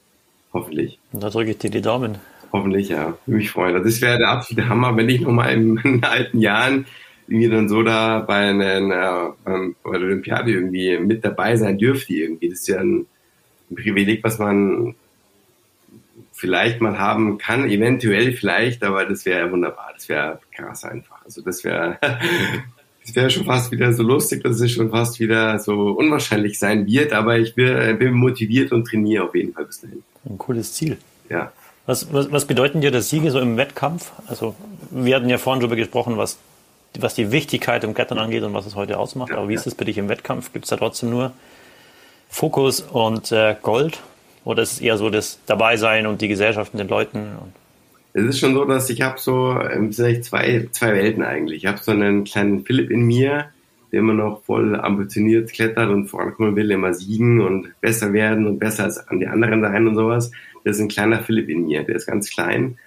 Hoffentlich. Und da drücke ich dir die Daumen. Hoffentlich, ja. Würde mich freuen. Also das wäre der absolute Hammer, wenn ich nochmal in, in alten Jahren irgendwie dann so da bei, einer, bei der Olympiade irgendwie mit dabei sein dürfte irgendwie. Das ist ja ein ein Privileg, was man vielleicht mal haben kann, eventuell vielleicht, aber das wäre wunderbar, das wäre krass einfach. Also das wäre das wäre schon fast wieder so lustig, dass es schon fast wieder so unwahrscheinlich sein wird, aber ich bin, bin motiviert und trainiere auf jeden Fall bis dahin. Ein cooles Ziel. Ja. Was, was, was bedeuten dir das Siege so im Wettkampf? Also wir hatten ja vorhin darüber gesprochen, was, was die Wichtigkeit im Klettern angeht und was es heute ausmacht. Ja, aber wie ja. ist es bei dich im Wettkampf? Gibt es da trotzdem nur Fokus und äh, Gold? Oder ist es eher so das Dabeisein und die Gesellschaft mit den Leuten? Es ist schon so, dass ich habe so ähm, zwei, zwei Welten eigentlich. Ich habe so einen kleinen Philipp in mir, der immer noch voll ambitioniert klettert und vorankommen will, immer siegen und besser werden und besser als an die anderen sein und sowas. Das ist ein kleiner Philipp in mir, der ist ganz klein.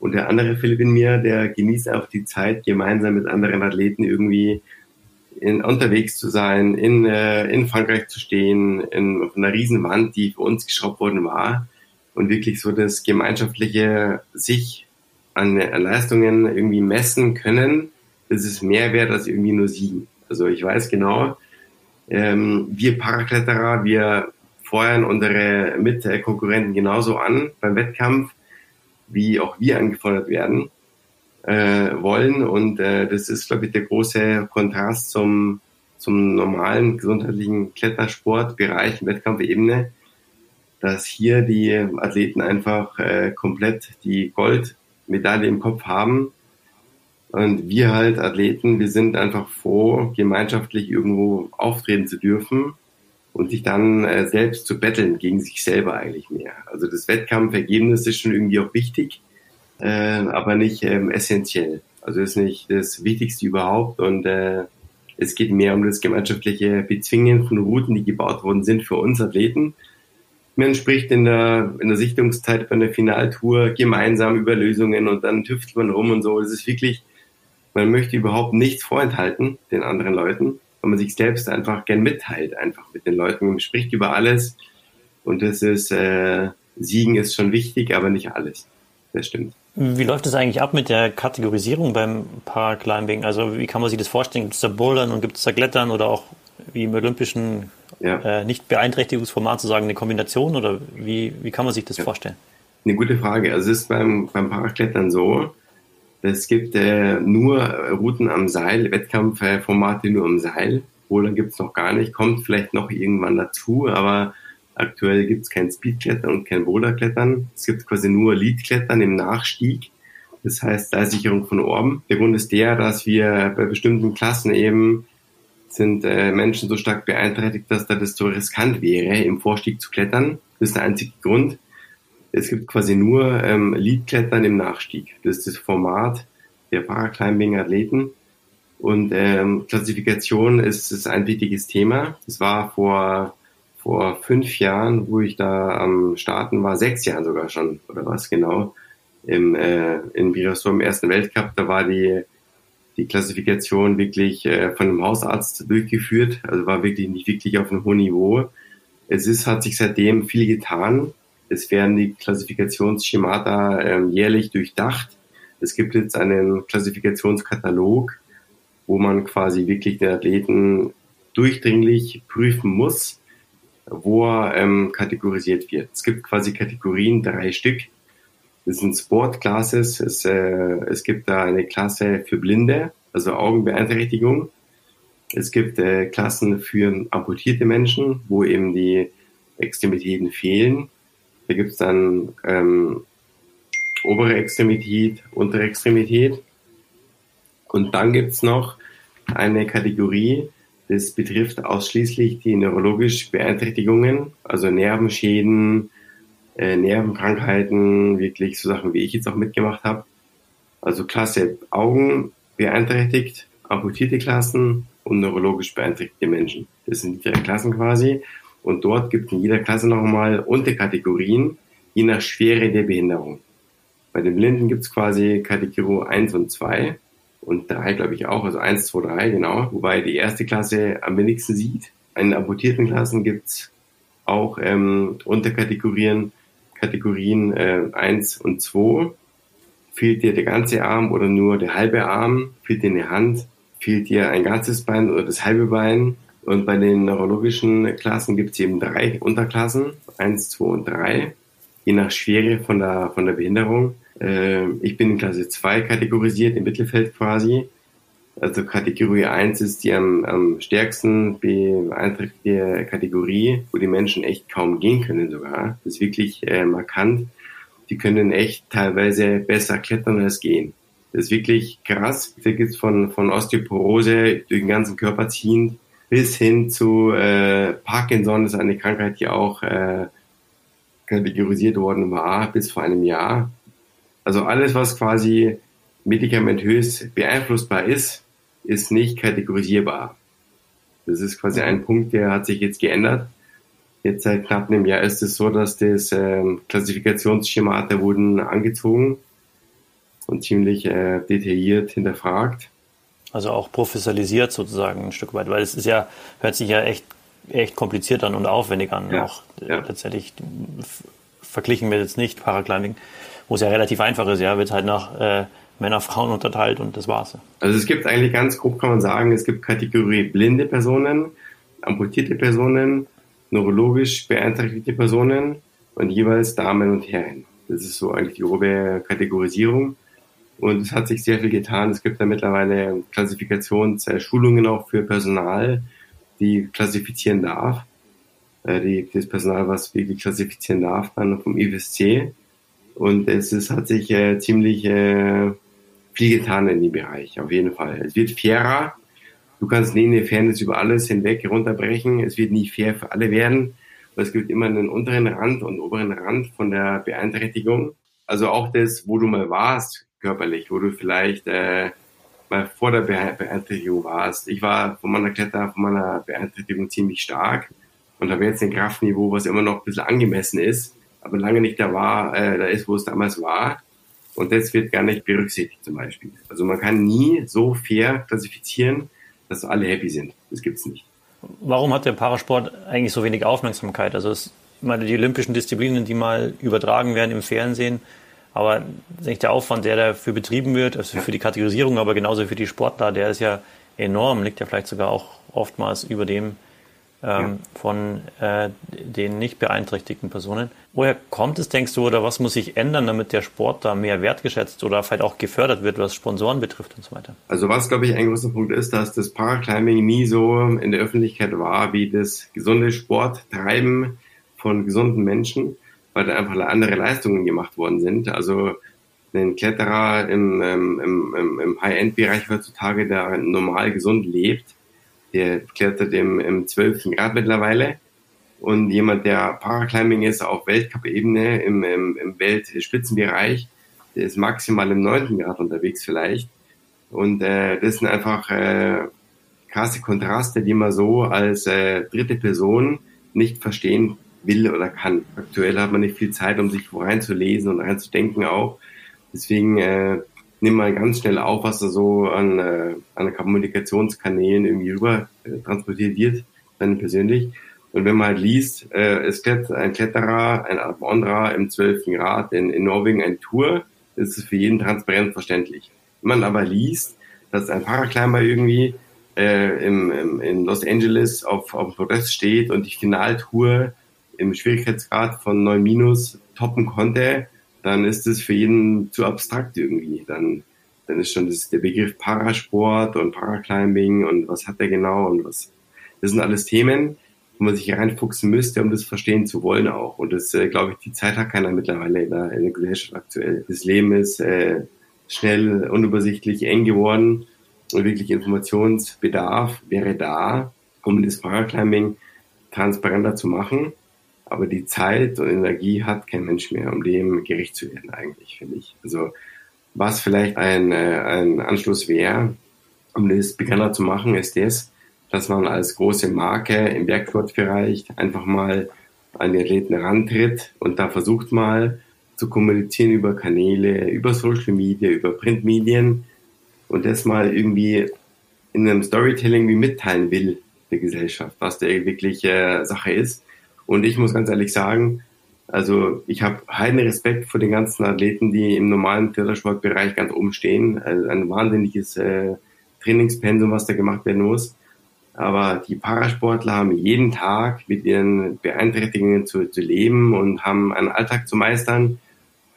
Und der andere Philipp in mir, der genießt auch die Zeit, gemeinsam mit anderen Athleten irgendwie in, unterwegs zu sein, in, äh, in Frankreich zu stehen, in, auf einer riesen Wand, die für uns geschraubt worden war und wirklich so das gemeinschaftliche sich an, Leistungen irgendwie messen können, das ist mehr wert als irgendwie nur siegen. Also ich weiß genau, ähm, wir Parakletterer, wir feuern unsere Mitkonkurrenten genauso an beim Wettkampf, wie auch wir angefordert werden äh, wollen. Und äh, das ist, glaube ich, der große Kontrast zum, zum normalen gesundheitlichen Klettersportbereich, Wettkampfebene, dass hier die Athleten einfach äh, komplett die Goldmedaille im Kopf haben. Und wir halt Athleten, wir sind einfach froh, gemeinschaftlich irgendwo auftreten zu dürfen und sich dann äh, selbst zu betteln gegen sich selber eigentlich mehr. Also das Wettkampfergebnis ist schon irgendwie auch wichtig, äh, aber nicht ähm, essentiell. Also ist nicht das Wichtigste überhaupt und äh, es geht mehr um das gemeinschaftliche Bezwingen von Routen, die gebaut worden sind für uns Athleten. Man spricht in der, in der Sichtungszeit bei einer Finaltour gemeinsam über Lösungen und dann tüftelt man rum und so. Es ist wirklich, man möchte überhaupt nichts vorenthalten den anderen Leuten weil man sich selbst einfach gern mitteilt, einfach mit den Leuten. Man spricht über alles und das ist, äh, Siegen ist schon wichtig, aber nicht alles. Das stimmt. Wie läuft es eigentlich ab mit der Kategorisierung beim Paraclimbing? Also wie kann man sich das vorstellen? Gibt es da Bouldern und gibt es da Klettern oder auch wie im olympischen ja. äh, nicht Beeinträchtigungsformat zu sagen eine Kombination oder wie, wie kann man sich das ja. vorstellen? Eine gute Frage. Also es ist beim, beim Paraklettern so, es gibt äh, nur Routen am Seil, Wettkampfformate nur am Seil. Bouldern gibt es noch gar nicht, kommt vielleicht noch irgendwann dazu, aber aktuell gibt es kein Speedklettern und kein Boulderklettern. Es gibt quasi nur Leadklettern im Nachstieg. Das heißt Seilsicherung von Orben. Der Grund ist der, dass wir bei bestimmten Klassen eben sind äh, Menschen so stark beeinträchtigt, dass da das so riskant wäre, im Vorstieg zu klettern. Das ist der einzige Grund. Es gibt quasi nur ähm, Leadklettern im Nachstieg. Das ist das Format der Paraclimbing-Athleten. Und ähm, Klassifikation ist, ist ein wichtiges Thema. Das war vor, vor fünf Jahren, wo ich da am Starten war, sechs Jahren sogar schon, oder was genau, im, äh, in Virasor im Ersten Weltcup, da war die, die Klassifikation wirklich äh, von einem Hausarzt durchgeführt, also war wirklich nicht wirklich auf einem hohen Niveau. Es ist, hat sich seitdem viel getan. Es werden die Klassifikationsschemata ähm, jährlich durchdacht. Es gibt jetzt einen Klassifikationskatalog, wo man quasi wirklich den Athleten durchdringlich prüfen muss, wo er ähm, kategorisiert wird. Es gibt quasi Kategorien, drei Stück. Das sind Sportclasses. Es, äh, es gibt da eine Klasse für Blinde, also Augenbeeinträchtigung. Es gibt äh, Klassen für amputierte Menschen, wo eben die Extremitäten fehlen. Da gibt es dann ähm, obere Extremität, untere Extremität. Und dann gibt es noch eine Kategorie, das betrifft ausschließlich die neurologisch Beeinträchtigungen, also Nervenschäden, äh, Nervenkrankheiten, wirklich so Sachen, wie ich jetzt auch mitgemacht habe. Also Klasse Augen beeinträchtigt, amputierte Klassen und neurologisch beeinträchtigte Menschen. Das sind die drei Klassen quasi. Und dort gibt es in jeder Klasse nochmal Unterkategorien, je nach Schwere der Behinderung. Bei den Blinden gibt es quasi Kategorie 1 und 2 und 3, glaube ich auch, also 1, 2, 3, genau, wobei die erste Klasse am wenigsten sieht. In amputierten Klassen gibt es auch ähm, Unterkategorien, Kategorien äh, 1 und 2. Fehlt dir der ganze Arm oder nur der halbe Arm? Fehlt dir eine Hand? Fehlt dir ein ganzes Bein oder das halbe Bein? Und bei den neurologischen Klassen gibt es eben drei Unterklassen, eins, zwei und drei, je nach Schwere von der, von der Behinderung. Äh, ich bin in Klasse 2 kategorisiert, im Mittelfeld quasi. Also Kategorie 1 ist die am, am stärksten beeinträchtigte Kategorie, wo die Menschen echt kaum gehen können sogar. Das ist wirklich äh, markant. Die können echt teilweise besser klettern als gehen. Das ist wirklich krass. Da gibt von, von Osteoporose durch den ganzen Körper ziehend bis hin zu äh, Parkinson, das ist eine Krankheit, die auch äh, kategorisiert worden war bis vor einem Jahr. Also alles, was quasi medikamentös beeinflussbar ist, ist nicht kategorisierbar. Das ist quasi ein Punkt, der hat sich jetzt geändert. Jetzt seit knapp einem Jahr ist es so, dass das ähm, Klassifikationsschemata wurden angezogen und ziemlich äh, detailliert hinterfragt. Also auch professionalisiert sozusagen ein Stück weit, weil es ist ja, hört sich ja echt, echt kompliziert an und aufwendig an. Ja, auch äh, ja. letztendlich verglichen mit jetzt nicht Paraclimbing, wo es ja relativ einfach ist, ja, wird halt nach äh, Männer, Frauen unterteilt und das war's. Also es gibt eigentlich ganz grob kann man sagen, es gibt Kategorie blinde Personen, amputierte Personen, neurologisch beeinträchtigte Personen und jeweils Damen und Herren. Das ist so eigentlich die grobe Kategorisierung. Und es hat sich sehr viel getan. Es gibt da mittlerweile Klassifikationsschulungen auch für Personal, die klassifizieren darf. Äh, die, das Personal, was wirklich klassifizieren darf, dann vom IFSC. Und es ist, hat sich äh, ziemlich äh, viel getan in dem Bereich, auf jeden Fall. Es wird fairer. Du kannst nie eine Fairness über alles hinweg runterbrechen. Es wird nie fair für alle werden. Es gibt immer einen unteren Rand und oberen Rand von der Beeinträchtigung. Also auch das, wo du mal warst, körperlich, wo du vielleicht äh, mal vor der Beeinträchtigung warst. Ich war von meiner Kletter, von meiner Beeinträchtigung ziemlich stark und habe jetzt ein Kraftniveau, was immer noch ein bisschen angemessen ist, aber lange nicht da war, äh, da ist, wo es damals war. Und das wird gar nicht berücksichtigt zum Beispiel. Also man kann nie so fair klassifizieren, dass alle happy sind. Das gibt's nicht. Warum hat der Parasport eigentlich so wenig Aufmerksamkeit? Also es, ich meine, die olympischen Disziplinen, die mal übertragen werden im Fernsehen, aber der Aufwand, der dafür betrieben wird, also für die Kategorisierung, aber genauso für die Sportler, der ist ja enorm, liegt ja vielleicht sogar auch oftmals über dem ähm, ja. von äh, den nicht beeinträchtigten Personen. Woher kommt es, denkst du, oder was muss sich ändern, damit der Sport da mehr wertgeschätzt oder vielleicht auch gefördert wird, was Sponsoren betrifft und so weiter? Also was, glaube ich, ein großer Punkt ist, dass das Paraclimbing nie so in der Öffentlichkeit war wie das gesunde Sporttreiben von gesunden Menschen weil da einfach andere Leistungen gemacht worden sind. Also ein Kletterer im, ähm, im, im, im High-End-Bereich heutzutage, der normal gesund lebt, der klettert im, im 12. Grad mittlerweile. Und jemand, der Paraclimbing ist auf Weltcup-Ebene im, im, im Weltspitzenbereich, der ist maximal im 9. Grad unterwegs vielleicht. Und äh, das sind einfach äh, krasse Kontraste, die man so als äh, dritte Person nicht verstehen will oder kann. Aktuell hat man nicht viel Zeit, um sich reinzulesen und reinzudenken auch. Deswegen äh, nimm mal ganz schnell auf, was da so an, äh, an Kommunikationskanälen irgendwie rüber äh, transportiert wird, dann persönlich. Und wenn man halt liest, äh, es klettert ein Kletterer, ein Wanderer im 12. Grad in, in Norwegen ein Tour, ist es für jeden transparent verständlich. Wenn man aber liest, dass ein Paraclimber irgendwie äh, im, im, in Los Angeles auf, auf dem Podest steht und die Finaltour im Schwierigkeitsgrad von 9 minus toppen konnte, dann ist es für jeden zu abstrakt irgendwie. Dann, dann ist schon das, der Begriff Parasport und Paraclimbing und was hat der genau und was. Das sind alles Themen, wo man sich reinfuchsen müsste, um das verstehen zu wollen auch. Und das, äh, glaube ich, die Zeit hat keiner mittlerweile in der, in der Gesellschaft aktuell. Das Leben ist äh, schnell, unübersichtlich, eng geworden und wirklich Informationsbedarf wäre da, um das Paraclimbing transparenter zu machen. Aber die Zeit und Energie hat kein Mensch mehr, um dem gerecht zu werden, eigentlich, finde ich. Also, was vielleicht ein, äh, ein Anschluss wäre, um das bekannter zu machen, ist das, dass man als große Marke im Bergsportbereich einfach mal an die Athleten rantritt und da versucht mal zu kommunizieren über Kanäle, über Social Media, über Printmedien und das mal irgendwie in einem Storytelling wie mitteilen will der Gesellschaft, was der wirkliche Sache ist und ich muss ganz ehrlich sagen, also ich habe heiden Respekt vor den ganzen Athleten, die im normalen Klettersportbereich ganz oben stehen. Also ein wahnsinniges äh, Trainingspensum, was da gemacht werden muss. Aber die Parasportler haben jeden Tag mit ihren Beeinträchtigungen zu, zu leben und haben einen Alltag zu meistern,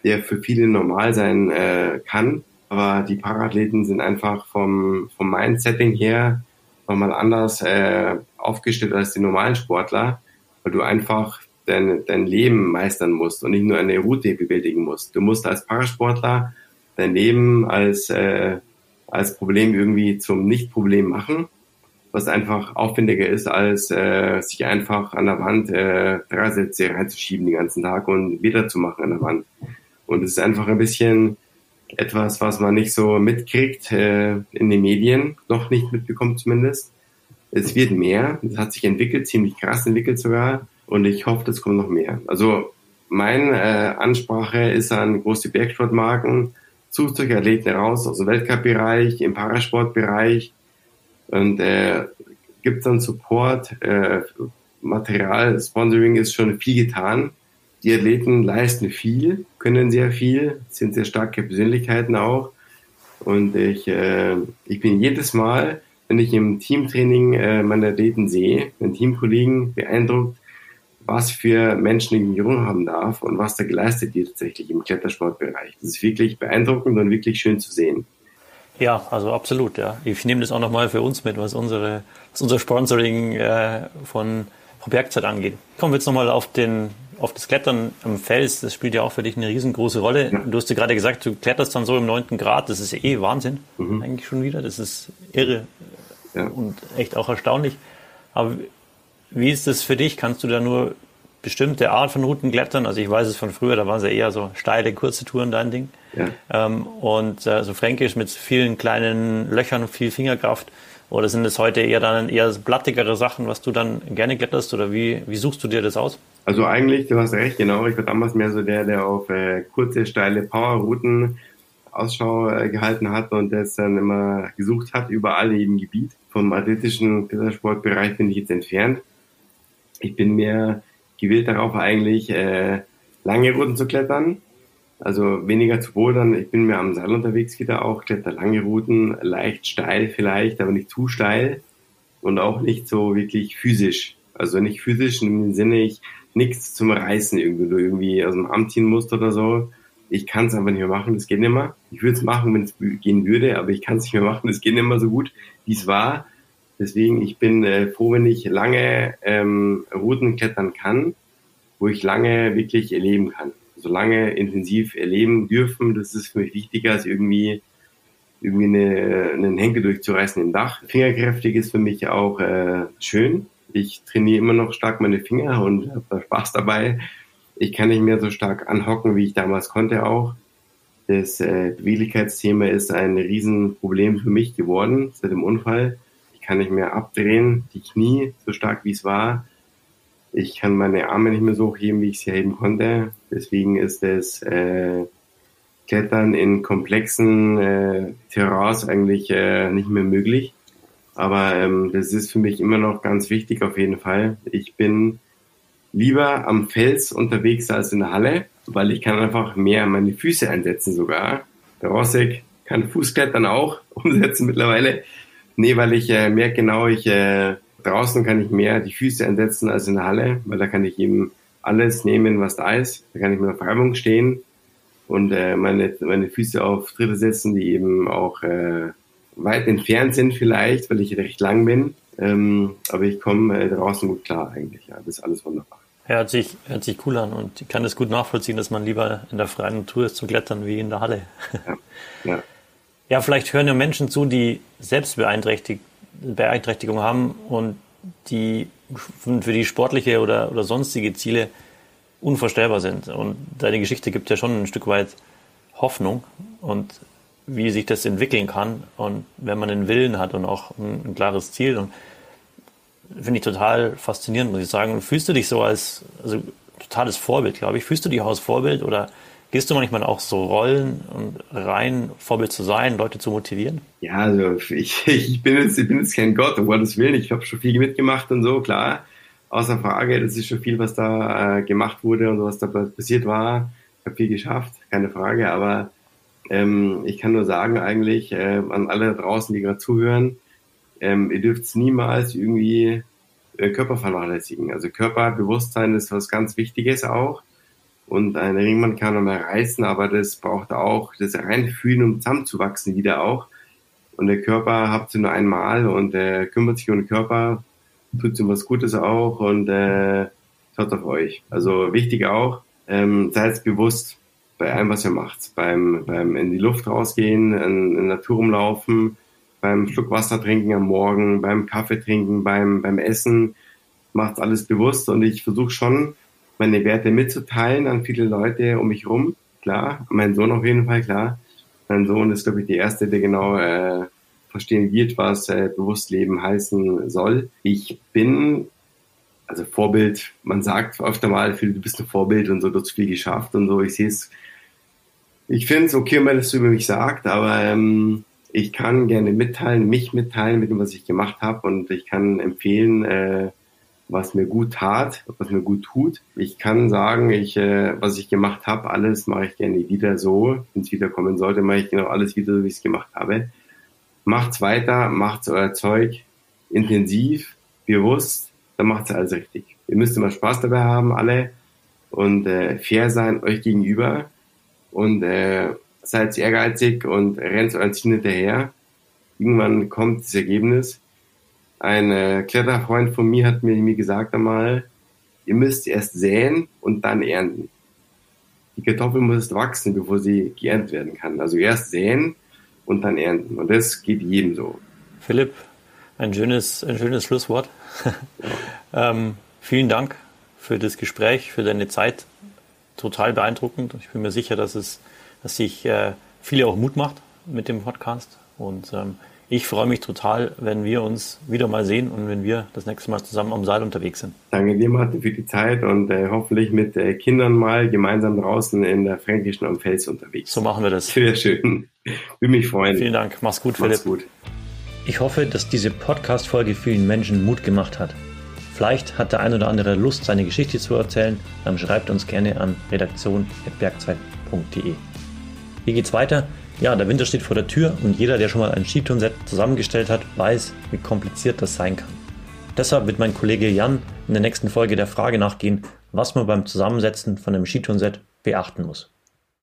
der für viele normal sein äh, kann. Aber die Parathleten sind einfach vom, vom Mindsetting her nochmal anders äh, aufgestellt als die normalen Sportler, weil du einfach dein, dein Leben meistern musst und nicht nur eine Route bewältigen musst. Du musst als Parasportler dein Leben als, äh, als Problem irgendwie zum Nicht-Problem machen, was einfach aufwendiger ist, als äh, sich einfach an der Wand äh, drei Sätze reinzuschieben den ganzen Tag und wieder zu machen an der Wand. Und es ist einfach ein bisschen etwas, was man nicht so mitkriegt äh, in den Medien, noch nicht mitbekommt zumindest. Es wird mehr, es hat sich entwickelt, ziemlich krass entwickelt sogar und ich hoffe, das kommt noch mehr. Also meine äh, Ansprache ist an große Bergsportmarken, sucht euch Athleten raus aus dem Weltcup-Bereich, im Parasportbereich und äh, gibt dann Support, äh, Material, Sponsoring ist schon viel getan. Die Athleten leisten viel, können sehr viel, sind sehr starke Persönlichkeiten auch. Und ich, äh, ich bin jedes Mal, wenn ich im Teamtraining äh, meine Athleten sehe, meinen Teamkollegen beeindruckt, was für Menschen ich mich haben darf und was da geleistet wird tatsächlich im Klettersportbereich. Das ist wirklich beeindruckend und wirklich schön zu sehen. Ja, also absolut, ja. Ich nehme das auch nochmal für uns mit, was unsere, was unser Sponsoring äh, von, von Bergzeit angeht. Kommen wir jetzt nochmal auf den, auf das Klettern am Fels. Das spielt ja auch für dich eine riesengroße Rolle. Ja. Du hast ja gerade gesagt, du kletterst dann so im neunten Grad. Das ist eh Wahnsinn, mhm. eigentlich schon wieder. Das ist irre ja. und echt auch erstaunlich. Aber wie ist das für dich? Kannst du da nur bestimmte Art von Routen klettern? Also ich weiß es von früher, da waren es ja eher so steile, kurze Touren dein Ding. Ja. Ähm, und äh, so fränkisch mit vielen kleinen Löchern, viel Fingerkraft. Oder sind es heute eher dann eher blattigere Sachen, was du dann gerne kletterst? Oder wie, wie suchst du dir das aus? Also eigentlich, du hast recht, genau. Ich war damals mehr so der, der auf äh, kurze, steile Powerrouten Ausschau äh, gehalten hat und das dann immer gesucht hat, überall in jedem Gebiet. Vom athletischen Klettersportbereich bin ich jetzt entfernt ich bin mehr gewillt darauf eigentlich, äh, lange Routen zu klettern. Also weniger zu bouldern. Ich bin mehr am Seil unterwegs wieder auch, kletter lange Routen, leicht steil vielleicht, aber nicht zu steil und auch nicht so wirklich physisch. Also nicht physisch im Sinne, ich nichts zum Reißen irgendwie, du irgendwie aus dem Arm ziehen musst oder so. Ich kann es einfach nicht mehr machen, das geht nicht mehr. Ich würde es machen, wenn es gehen würde, aber ich kann es nicht mehr machen, das geht nicht mehr so gut, wie es war. Deswegen, ich bin äh, froh, wenn ich lange ähm, Routen klettern kann, wo ich lange wirklich erleben kann. So lange intensiv erleben dürfen, das ist für mich wichtiger als irgendwie irgendwie eine, einen Henkel durchzureißen im Dach. Fingerkräftig ist für mich auch äh, schön. Ich trainiere immer noch stark meine Finger und habe Spaß dabei. Ich kann nicht mehr so stark anhocken, wie ich damals konnte auch. Das äh, Beweglichkeitsthema ist ein Riesenproblem für mich geworden seit dem Unfall kann nicht mehr abdrehen, die Knie so stark wie es war. Ich kann meine Arme nicht mehr so hochheben, wie ich sie heben konnte. Deswegen ist das äh, Klettern in komplexen äh, Terrains eigentlich äh, nicht mehr möglich. Aber ähm, das ist für mich immer noch ganz wichtig auf jeden Fall. Ich bin lieber am Fels unterwegs als in der Halle, weil ich kann einfach mehr meine Füße einsetzen sogar. Der Rossek kann Fußklettern auch umsetzen mittlerweile. Nee, weil ich äh, merke genau, ich äh, draußen kann ich mehr die Füße einsetzen als in der Halle, weil da kann ich eben alles nehmen, was da ist. Da kann ich mit der Freibung stehen und äh, meine, meine Füße auf Tritte setzen, die eben auch äh, weit entfernt sind vielleicht, weil ich recht lang bin. Ähm, aber ich komme äh, draußen gut klar eigentlich. Ja, das ist alles wunderbar. Ja, hört sich, hört sich cool an und ich kann es gut nachvollziehen, dass man lieber in der freien Natur ist zu klettern wie in der Halle. Ja, ja. Ja, vielleicht hören ja Menschen zu, die Selbstbeeinträchtigung haben und die für die sportliche oder, oder sonstige Ziele unvorstellbar sind. Und deine Geschichte gibt ja schon ein Stück weit Hoffnung und wie sich das entwickeln kann. Und wenn man einen Willen hat und auch ein, ein klares Ziel, und finde ich total faszinierend, muss ich sagen. Fühlst du dich so als, also totales Vorbild, glaube ich. Fühlst du dich auch als Vorbild oder Gehst du manchmal auch so Rollen und rein, Vorbild zu sein, Leute zu motivieren? Ja, also ich, ich, bin, jetzt, ich bin jetzt kein Gott, um Gottes Willen. Ich habe schon viel mitgemacht und so, klar. Außer Frage, das ist schon viel, was da äh, gemacht wurde und was da passiert war. Ich habe viel geschafft, keine Frage. Aber ähm, ich kann nur sagen eigentlich äh, an alle draußen, die gerade zuhören, ähm, ihr dürft niemals irgendwie äh, Körper vernachlässigen. Also Körperbewusstsein ist was ganz Wichtiges auch. Und ein Ringmann kann noch mehr reißen, aber das braucht auch das Reinfühlen, um zusammenzuwachsen wieder auch. Und der Körper habt ihr nur einmal und äh, kümmert sich um den Körper, tut ihm was Gutes auch und äh, schaut auf euch. Also wichtig auch, ähm, seid bewusst bei allem, was ihr macht. Beim, beim in die Luft rausgehen, in, in Natur rumlaufen, beim Schluck Wasser trinken am Morgen, beim Kaffee trinken, beim, beim Essen. Macht alles bewusst und ich versuche schon, meine Werte mitzuteilen an viele Leute um mich rum. Klar, mein Sohn auf jeden Fall, klar. Mein Sohn ist, glaube ich, der Erste, der genau äh, verstehen wird, was äh, Bewusstleben heißen soll. Ich bin also Vorbild, man sagt öfter mal, du bist ein Vorbild und so, du hast viel geschafft und so. Ich sehe es, ich finde es okay, wenn das über mich sagt, aber ähm, ich kann gerne mitteilen, mich mitteilen mit dem, was ich gemacht habe und ich kann empfehlen, äh, was mir gut tat, was mir gut tut. Ich kann sagen, ich, äh, was ich gemacht habe, alles mache ich gerne wieder so. Wenn es wieder kommen sollte, mache ich genau alles wieder so, wie ich es gemacht habe. Macht's weiter, macht's euer Zeug intensiv, bewusst dann macht es alles richtig. Ihr müsst immer Spaß dabei haben, alle, und äh, fair sein euch gegenüber und äh, seid ehrgeizig und rennt euren Ziel hinterher. Irgendwann kommt das Ergebnis. Ein äh, Kletterfreund von mir hat mir, mir gesagt einmal, ihr müsst erst säen und dann ernten. Die Kartoffel muss wachsen, bevor sie geerntet werden kann. Also erst säen und dann ernten. Und das geht jedem so. Philipp, ein schönes, ein schönes Schlusswort. ähm, vielen Dank für das Gespräch, für deine Zeit. Total beeindruckend. Ich bin mir sicher, dass es, dass sich äh, viele auch Mut macht mit dem Podcast. Und ähm, ich freue mich total, wenn wir uns wieder mal sehen und wenn wir das nächste Mal zusammen am Seil unterwegs sind. Danke dir, Martin, für die Zeit und äh, hoffentlich mit äh, Kindern mal gemeinsam draußen in der Fränkischen am Fels unterwegs. So machen wir das. Sehr schön. Würde mich freuen. Vielen Dank. Mach's gut, Mach's Philipp. Gut. Ich hoffe, dass diese Podcast-Folge vielen Menschen Mut gemacht hat. Vielleicht hat der ein oder andere Lust, seine Geschichte zu erzählen, dann schreibt uns gerne an redaktion.bergzeit.de. Wie geht's weiter? Ja, der Winter steht vor der Tür und jeder, der schon mal ein Skitourenset zusammengestellt hat, weiß, wie kompliziert das sein kann. Deshalb wird mein Kollege Jan in der nächsten Folge der Frage nachgehen, was man beim Zusammensetzen von einem Skitourenset beachten muss.